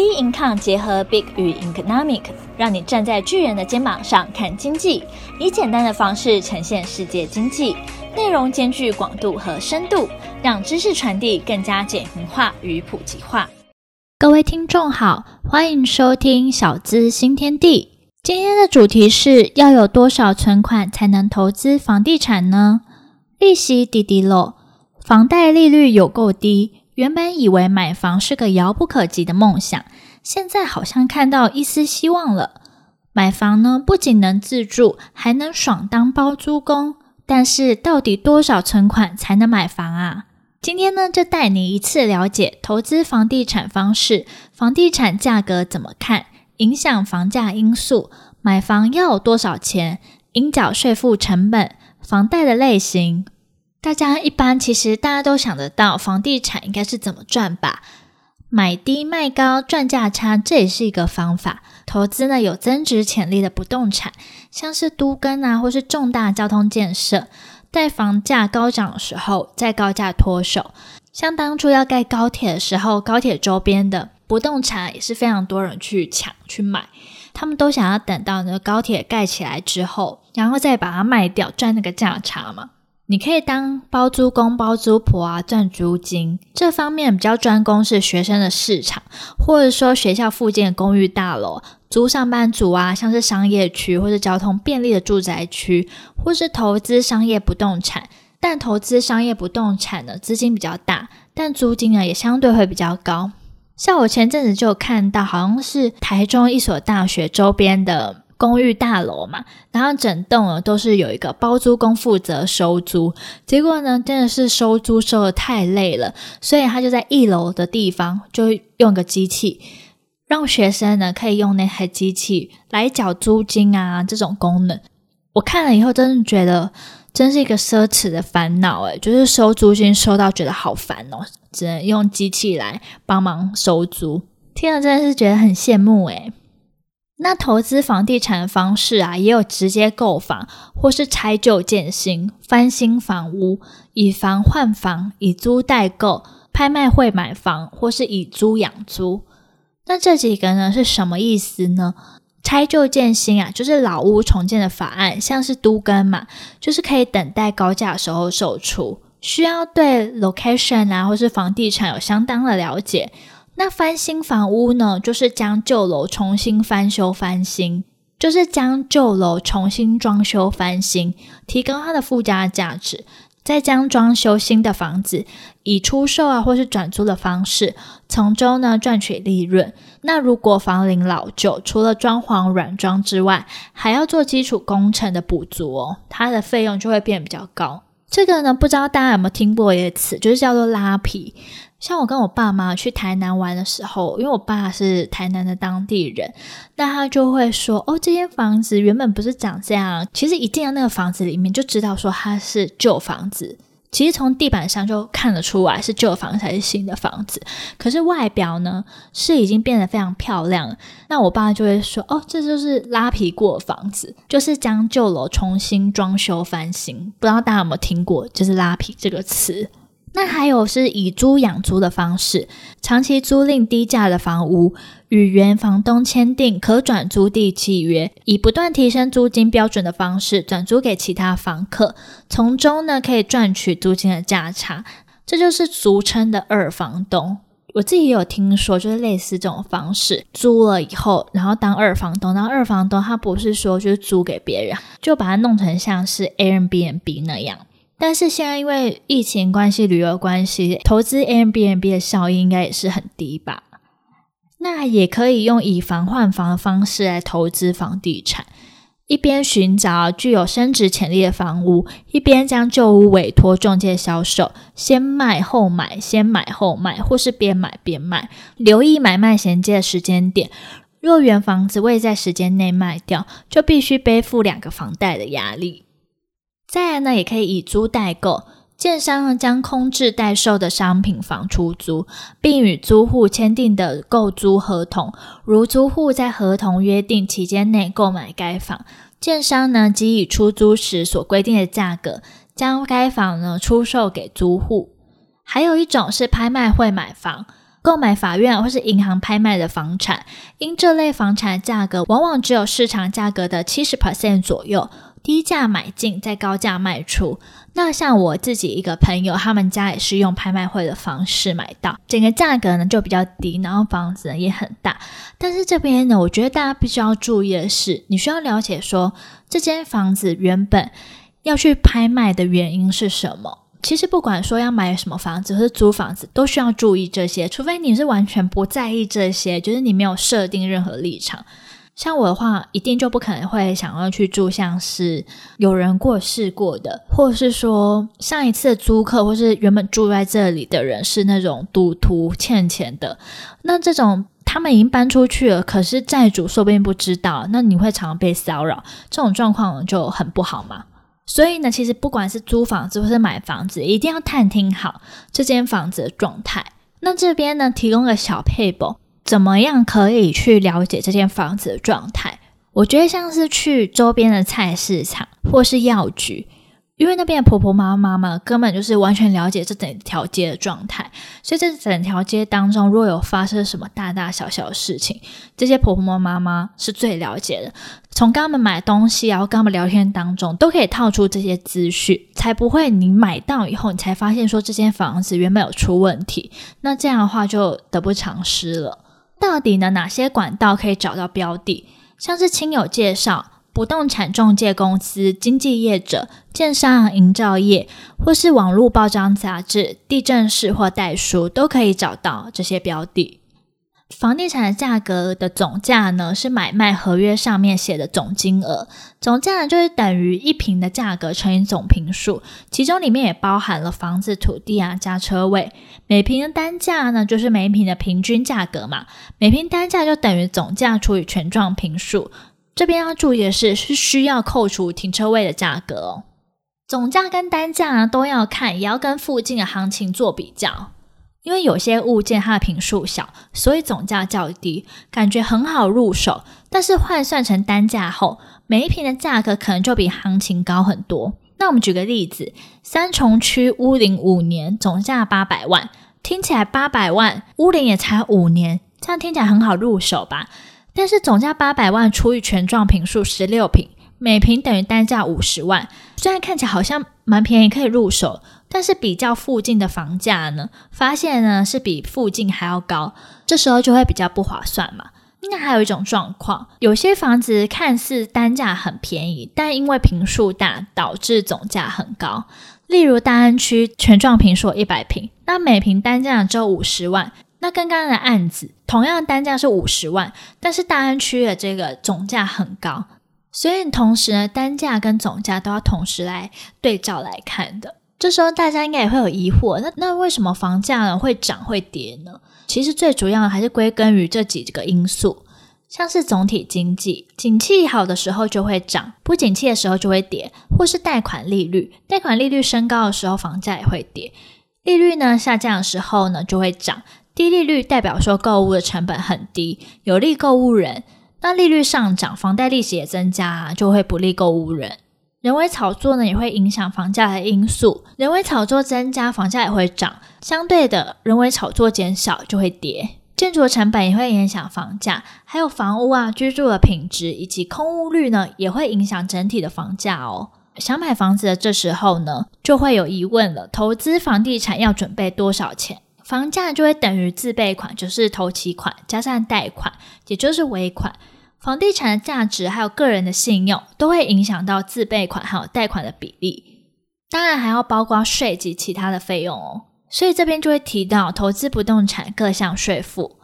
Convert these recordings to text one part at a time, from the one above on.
B Income 结合 Big 与 Economic，让你站在巨人的肩膀上看经济，以简单的方式呈现世界经济，内容兼具广度和深度，让知识传递更加简明化与普及化。各位听众好，欢迎收听小资新天地。今天的主题是要有多少存款才能投资房地产呢？利息低低落，房贷利率有够低。原本以为买房是个遥不可及的梦想，现在好像看到一丝希望了。买房呢，不仅能自住，还能爽当包租公。但是，到底多少存款才能买房啊？今天呢，就带你一次了解投资房地产方式，房地产价格怎么看，影响房价因素，买房要有多少钱，应缴税负成本，房贷的类型。大家一般其实大家都想得到房地产应该是怎么赚吧？买低卖高赚价差，这也是一个方法。投资呢，有增值潜力的不动产，像是都更啊，或是重大交通建设，待房价高涨的时候再高价脱手。像当初要盖高铁的时候，高铁周边的不动产也是非常多人去抢去买，他们都想要等到那个高铁盖起来之后，然后再把它卖掉赚那个价差嘛。你可以当包租公、包租婆啊，赚租金。这方面比较专攻是学生的市场，或者说学校附近的公寓大楼，租上班族啊，像是商业区或者交通便利的住宅区，或是投资商业不动产。但投资商业不动产呢，资金比较大，但租金呢也相对会比较高。像我前阵子就有看到，好像是台中一所大学周边的。公寓大楼嘛，然后整栋呢都是有一个包租公负责收租，结果呢真的是收租收得太累了，所以他就在一楼的地方就用个机器，让学生呢可以用那台机器来缴租金啊这种功能。我看了以后，真的觉得真是一个奢侈的烦恼诶，就是收租金收到觉得好烦哦，只能用机器来帮忙收租，听了真的是觉得很羡慕诶。那投资房地产的方式啊，也有直接购房，或是拆旧建新、翻新房屋，以房换房，以租代购，拍卖会买房，或是以租养租。那这几个呢是什么意思呢？拆旧建新啊，就是老屋重建的法案，像是都更嘛，就是可以等待高价的时候售出，需要对 location 啊或是房地产有相当的了解。那翻新房屋呢，就是将旧楼重新翻修翻新，就是将旧楼重新装修翻新，提高它的附加价值，再将装修新的房子以出售啊或是转租的方式，从中呢赚取利润。那如果房龄老旧，除了装潢软装之外，还要做基础工程的补足哦，它的费用就会变比较高。这个呢，不知道大家有没有听过一个词，就是叫做拉皮。像我跟我爸妈去台南玩的时候，因为我爸是台南的当地人，那他就会说：“哦，这间房子原本不是长这样。”其实一进到那个房子里面，就知道说它是旧房子。其实从地板上就看得出来是旧房子还是新的房子。可是外表呢，是已经变得非常漂亮。那我爸就会说：“哦，这就是拉皮过的房子，就是将旧楼重新装修翻新。”不知道大家有没有听过，就是“拉皮”这个词。那还有是以租养租的方式，长期租赁低价的房屋，与原房东签订可转租地契约，以不断提升租金标准的方式转租给其他房客，从中呢可以赚取租金的价差，这就是俗称的二房东。我自己也有听说，就是类似这种方式，租了以后，然后当二房东，然后二房东他不是说就是租给别人，就把它弄成像是 Airbnb 那样。但是现在因为疫情关系、旅游关系，投资 Airbnb 的效益应该也是很低吧？那也可以用以房换房的方式来投资房地产，一边寻找具有升值潜力的房屋，一边将旧屋委托中介销售，先卖后买，先买后卖，或是边买边卖，留意买卖衔接的时间点。若原房子未在时间内卖掉，就必须背负两个房贷的压力。再来呢，也可以以租代购，建商呢将空置待售的商品房出租，并与租户签订的购租合同。如租户在合同约定期间内购买该房，建商呢即以出租时所规定的价格，将该房呢出售给租户。还有一种是拍卖会买房，购买法院或是银行拍卖的房产，因这类房产价格往往只有市场价格的七十 percent 左右。低价买进，再高价卖出。那像我自己一个朋友，他们家也是用拍卖会的方式买到，整个价格呢就比较低，然后房子呢也很大。但是这边呢，我觉得大家必须要注意的是，你需要了解说，这间房子原本要去拍卖的原因是什么。其实不管说要买什么房子或是租房子，都需要注意这些，除非你是完全不在意这些，就是你没有设定任何立场。像我的话，一定就不可能会想要去住像是有人过世过的，或者是说上一次的租客，或是原本住在这里的人是那种赌徒欠钱的。那这种他们已经搬出去了，可是债主说不定不知道，那你会常常被骚扰，这种状况就很不好嘛。所以呢，其实不管是租房子或是买房子，一定要探听好这间房子的状态。那这边呢，提供个小撇步。怎么样可以去了解这间房子的状态？我觉得像是去周边的菜市场或是药局，因为那边的婆婆妈妈们根本就是完全了解这整条街的状态，所以这整条街当中若有发生什么大大小小的事情，这些婆婆妈妈是最了解的。从跟他们买东西，然后跟他们聊天当中，都可以套出这些资讯，才不会你买到以后，你才发现说这间房子原本有出问题，那这样的话就得不偿失了。到底呢？哪些管道可以找到标的？像是亲友介绍、不动产中介公司、经纪业者、建商营造业，或是网络报章杂志、地震室或代书，都可以找到这些标的。房地产的价格的总价呢，是买卖合约上面写的总金额，总价就是等于一坪的价格乘以总坪数，其中里面也包含了房子、土地啊加车位。每坪的单价呢，就是每一坪的平均价格嘛，每坪单价就等于总价除以权状坪数。这边要注意的是，是需要扣除停车位的价格哦。总价跟单价呢都要看，也要跟附近的行情做比较。因为有些物件它的坪数小，所以总价较低，感觉很好入手。但是换算成单价后，每一坪的价格可能就比行情高很多。那我们举个例子，三重区屋龄五年，总价八百万，听起来八百万，屋龄也才五年，这样听起来很好入手吧？但是总价八百万除以权状坪数十六坪，每坪等于单价五十万，虽然看起来好像蛮便宜，可以入手。但是比较附近的房价呢，发现呢是比附近还要高，这时候就会比较不划算嘛。那还有一种状况，有些房子看似单价很便宜，但因为坪数大，导致总价很高。例如大安区全状坪数一百平，那每平单价只有五十万。那跟刚刚的案子同样单价是五十万，但是大安区的这个总价很高，所以同时呢，单价跟总价都要同时来对照来看的。这时候大家应该也会有疑惑，那那为什么房价呢会涨会跌呢？其实最主要的还是归根于这几个因素，像是总体经济，景气好的时候就会涨，不景气的时候就会跌，或是贷款利率，贷款利率升高的时候房价也会跌，利率呢下降的时候呢就会涨，低利率代表说购物的成本很低，有利购物人，那利率上涨，房贷利息也增加，就会不利购物人。人为炒作呢，也会影响房价的因素。人为炒作增加，房价也会涨；相对的，人为炒作减少，就会跌。建筑的成本也会影响房价，还有房屋啊，居住的品质以及空屋率呢，也会影响整体的房价哦。想买房子的这时候呢，就会有疑问了：投资房地产要准备多少钱？房价就会等于自备款，就是头期款加上贷款，也就是尾款。房地产的价值还有个人的信用都会影响到自备款还有贷款的比例，当然还要包括税及其他的费用哦。所以这边就会提到投资不动产各项税负，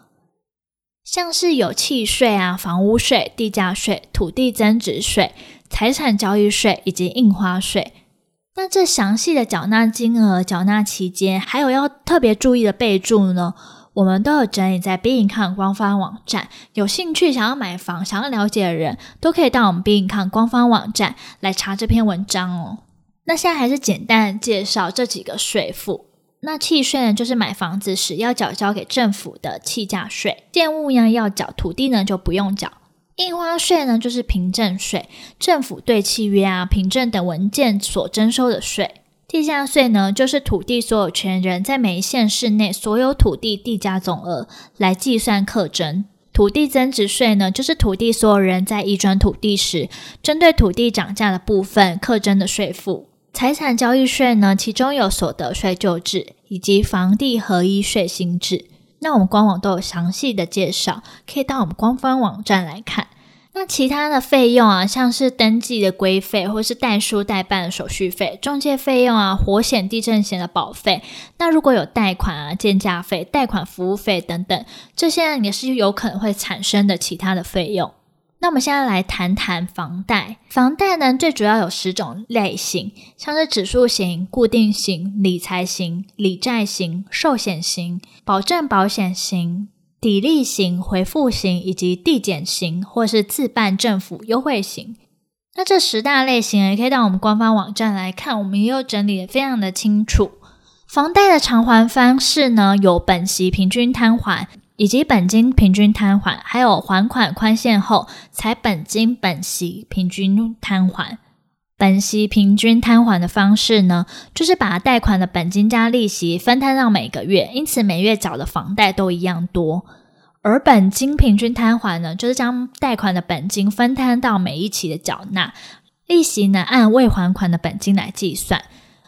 像是有契税啊、房屋税、地价税、土地增值税、财产交易税以及印花税。那这详细的缴纳金额、缴纳期间，还有要特别注意的备注呢？我们都有整理在 Be-income 官方网站，有兴趣想要买房、想要了解的人，都可以到我们 Be-income 官方网站来查这篇文章哦。那现在还是简单介绍这几个税负。那契税呢，就是买房子时要缴交给政府的契价税；建物呢要缴，土地呢就不用缴。印花税呢，就是凭证税，政府对契约啊、凭证等文件所征收的税。地价税呢，就是土地所有权人在每一县市内所有土地地价总额来计算课征。土地增值税呢，就是土地所有人在移转土地时，针对土地涨价的部分课征的税负。财产交易税呢，其中有所得税旧制以及房地合一税新制。那我们官网都有详细的介绍，可以到我们官方网站来看。那其他的费用啊，像是登记的规费，或是代书代办的手续费、中介费用啊、火险、地震险的保费。那如果有贷款啊、建价费、贷款服务费等等，这些也是有可能会产生的其他的费用。那我们现在来谈谈房贷。房贷呢，最主要有十种类型，像是指数型、固定型、理财型、理债型、寿险型、保证保险型。抵利型、回复型以及递减型，或是自办政府优惠型。那这十大类型也可以到我们官方网站来看，我们也有整理的非常的清楚。房贷的偿还方式呢，有本息平均摊还，以及本金平均摊还，还有还款宽限后才本金本息平均摊还。本息平均摊还的方式呢，就是把贷款的本金加利息分摊到每个月，因此每月缴的房贷都一样多。而本金平均摊还呢，就是将贷款的本金分摊到每一期的缴纳，利息呢按未还款的本金来计算。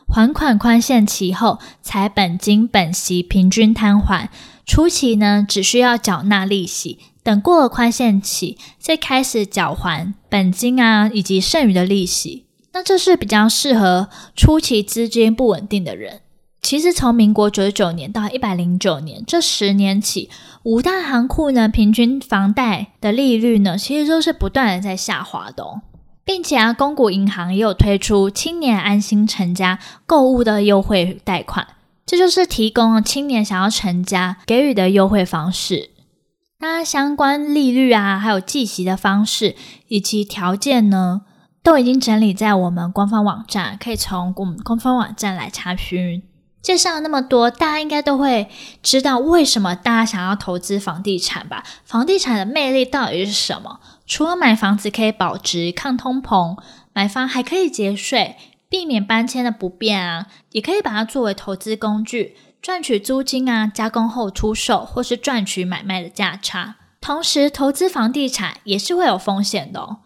还款宽限期后才本金本息平均摊还，初期呢只需要缴纳利息，等过了宽限期再开始缴还本金啊以及剩余的利息。那这是比较适合初期资金不稳定的人。其实从民国九十九年到一百零九年这十年起，五大行库呢平均房贷的利率呢，其实都是不断的在下滑的哦，并且啊，公股银行也有推出青年安心成家购物的优惠贷款，这就是提供青年想要成家给予的优惠方式。那相关利率啊，还有计息的方式以及条件呢，都已经整理在我们官方网站，可以从我们官方网站来查询。介绍了那么多，大家应该都会知道为什么大家想要投资房地产吧？房地产的魅力到底是什么？除了买房子可以保值、抗通膨，买房还可以节税，避免搬迁的不便啊，也可以把它作为投资工具，赚取租金啊，加工后出售，或是赚取买卖的价差。同时，投资房地产也是会有风险的哦。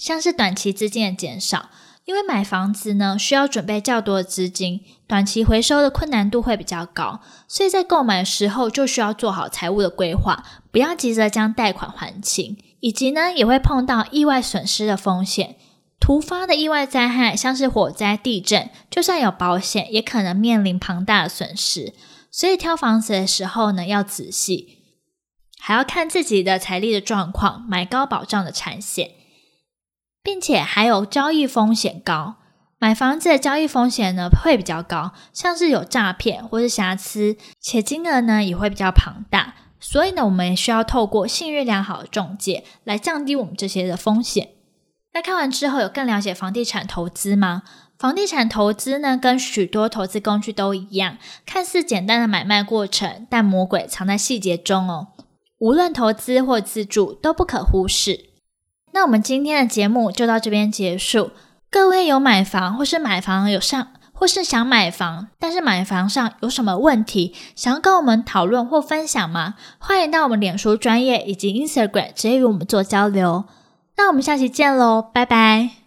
像是短期资金的减少，因为买房子呢需要准备较多的资金，短期回收的困难度会比较高，所以在购买的时候就需要做好财务的规划，不要急着将贷款还清，以及呢也会碰到意外损失的风险，突发的意外灾害，像是火灾、地震，就算有保险，也可能面临庞大的损失，所以挑房子的时候呢要仔细，还要看自己的财力的状况，买高保障的产险。并且还有交易风险高，买房子的交易风险呢会比较高，像是有诈骗或是瑕疵，且金额呢也会比较庞大，所以呢我们也需要透过信誉良好的中介来降低我们这些的风险。那看完之后有更了解房地产投资吗？房地产投资呢跟许多投资工具都一样，看似简单的买卖过程，但魔鬼藏在细节中哦。无论投资或自住都不可忽视。那我们今天的节目就到这边结束。各位有买房或是买房有上，或是想买房，但是买房上有什么问题，想要跟我们讨论或分享吗？欢迎到我们脸书专业以及 Instagram 直接与我们做交流。那我们下期见喽，拜拜。